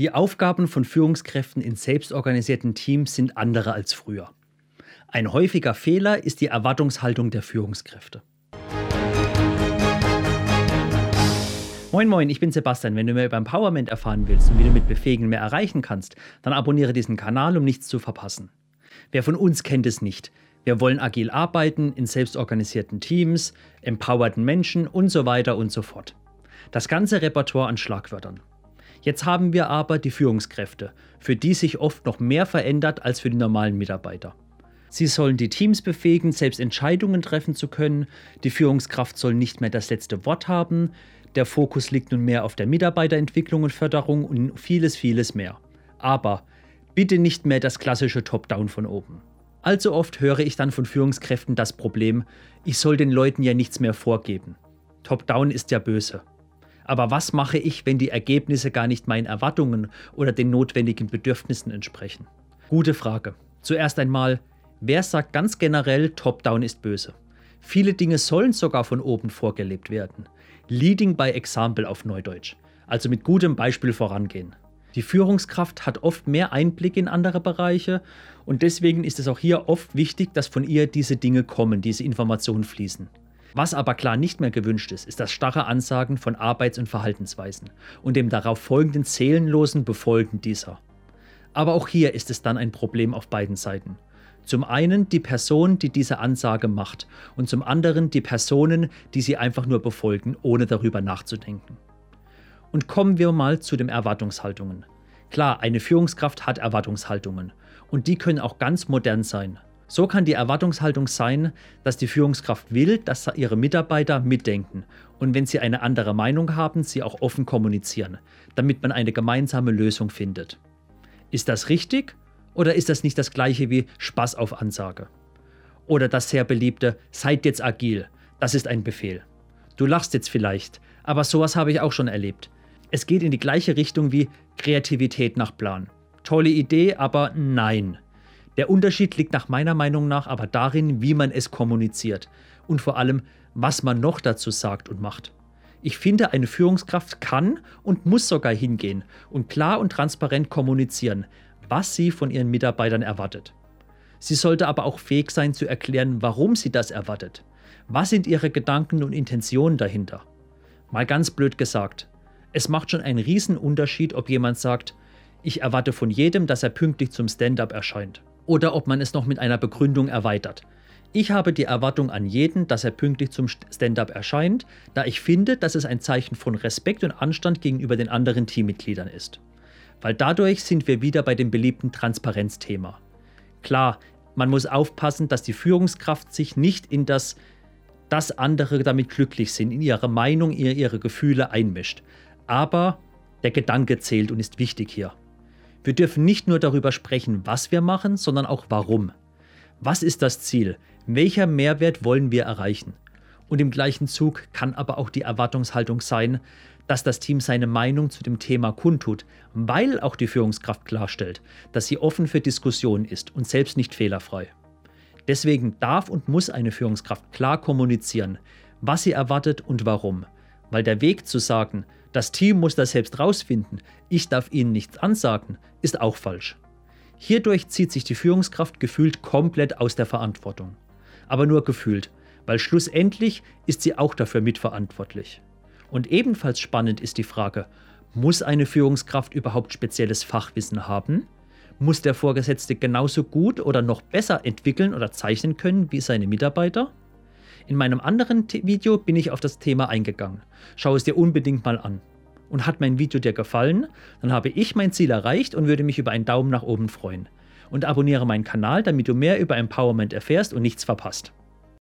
Die Aufgaben von Führungskräften in selbstorganisierten Teams sind andere als früher. Ein häufiger Fehler ist die Erwartungshaltung der Führungskräfte. Moin Moin, ich bin Sebastian. Wenn du mehr über Empowerment erfahren willst und wie du mit Befähigen mehr erreichen kannst, dann abonniere diesen Kanal, um nichts zu verpassen. Wer von uns kennt es nicht? Wir wollen agil arbeiten, in selbstorganisierten Teams, empowerten Menschen und so weiter und so fort. Das ganze Repertoire an Schlagwörtern. Jetzt haben wir aber die Führungskräfte, für die sich oft noch mehr verändert als für die normalen Mitarbeiter. Sie sollen die Teams befähigen, selbst Entscheidungen treffen zu können. Die Führungskraft soll nicht mehr das letzte Wort haben. Der Fokus liegt nun mehr auf der Mitarbeiterentwicklung und Förderung und vieles, vieles mehr. Aber bitte nicht mehr das klassische Top-Down von oben. Allzu oft höre ich dann von Führungskräften das Problem, ich soll den Leuten ja nichts mehr vorgeben. Top-Down ist ja böse. Aber was mache ich, wenn die Ergebnisse gar nicht meinen Erwartungen oder den notwendigen Bedürfnissen entsprechen? Gute Frage. Zuerst einmal, wer sagt ganz generell, Top-Down ist böse? Viele Dinge sollen sogar von oben vorgelebt werden. Leading by Example auf Neudeutsch. Also mit gutem Beispiel vorangehen. Die Führungskraft hat oft mehr Einblick in andere Bereiche und deswegen ist es auch hier oft wichtig, dass von ihr diese Dinge kommen, diese Informationen fließen. Was aber klar nicht mehr gewünscht ist, ist das starre Ansagen von Arbeits- und Verhaltensweisen und dem darauf folgenden seelenlosen Befolgen dieser. Aber auch hier ist es dann ein Problem auf beiden Seiten. Zum einen die Person, die diese Ansage macht und zum anderen die Personen, die sie einfach nur befolgen, ohne darüber nachzudenken. Und kommen wir mal zu den Erwartungshaltungen. Klar, eine Führungskraft hat Erwartungshaltungen und die können auch ganz modern sein. So kann die Erwartungshaltung sein, dass die Führungskraft will, dass ihre Mitarbeiter mitdenken und wenn sie eine andere Meinung haben, sie auch offen kommunizieren, damit man eine gemeinsame Lösung findet. Ist das richtig oder ist das nicht das gleiche wie Spaß auf Ansage? Oder das sehr beliebte Seid jetzt agil, das ist ein Befehl. Du lachst jetzt vielleicht, aber sowas habe ich auch schon erlebt. Es geht in die gleiche Richtung wie Kreativität nach Plan. Tolle Idee, aber nein. Der Unterschied liegt nach meiner Meinung nach aber darin, wie man es kommuniziert und vor allem, was man noch dazu sagt und macht. Ich finde, eine Führungskraft kann und muss sogar hingehen und klar und transparent kommunizieren, was sie von ihren Mitarbeitern erwartet. Sie sollte aber auch fähig sein zu erklären, warum sie das erwartet. Was sind ihre Gedanken und Intentionen dahinter? Mal ganz blöd gesagt, es macht schon einen Unterschied, ob jemand sagt, ich erwarte von jedem, dass er pünktlich zum Stand-up erscheint oder ob man es noch mit einer Begründung erweitert. Ich habe die Erwartung an jeden, dass er pünktlich zum Stand-up erscheint, da ich finde, dass es ein Zeichen von Respekt und Anstand gegenüber den anderen Teammitgliedern ist. Weil dadurch sind wir wieder bei dem beliebten Transparenzthema. Klar, man muss aufpassen, dass die Führungskraft sich nicht in das, dass andere damit glücklich sind, in ihre Meinung, in ihre Gefühle einmischt. Aber der Gedanke zählt und ist wichtig hier. Wir dürfen nicht nur darüber sprechen, was wir machen, sondern auch warum. Was ist das Ziel? Welcher Mehrwert wollen wir erreichen? Und im gleichen Zug kann aber auch die Erwartungshaltung sein, dass das Team seine Meinung zu dem Thema kundtut, weil auch die Führungskraft klarstellt, dass sie offen für Diskussionen ist und selbst nicht fehlerfrei. Deswegen darf und muss eine Führungskraft klar kommunizieren, was sie erwartet und warum, weil der Weg zu sagen, das Team muss das selbst rausfinden, ich darf ihnen nichts ansagen, ist auch falsch. Hierdurch zieht sich die Führungskraft gefühlt komplett aus der Verantwortung. Aber nur gefühlt, weil schlussendlich ist sie auch dafür mitverantwortlich. Und ebenfalls spannend ist die Frage, muss eine Führungskraft überhaupt spezielles Fachwissen haben? Muss der Vorgesetzte genauso gut oder noch besser entwickeln oder zeichnen können wie seine Mitarbeiter? In meinem anderen Video bin ich auf das Thema eingegangen. Schau es dir unbedingt mal an. Und hat mein Video dir gefallen, dann habe ich mein Ziel erreicht und würde mich über einen Daumen nach oben freuen. Und abonniere meinen Kanal, damit du mehr über Empowerment erfährst und nichts verpasst.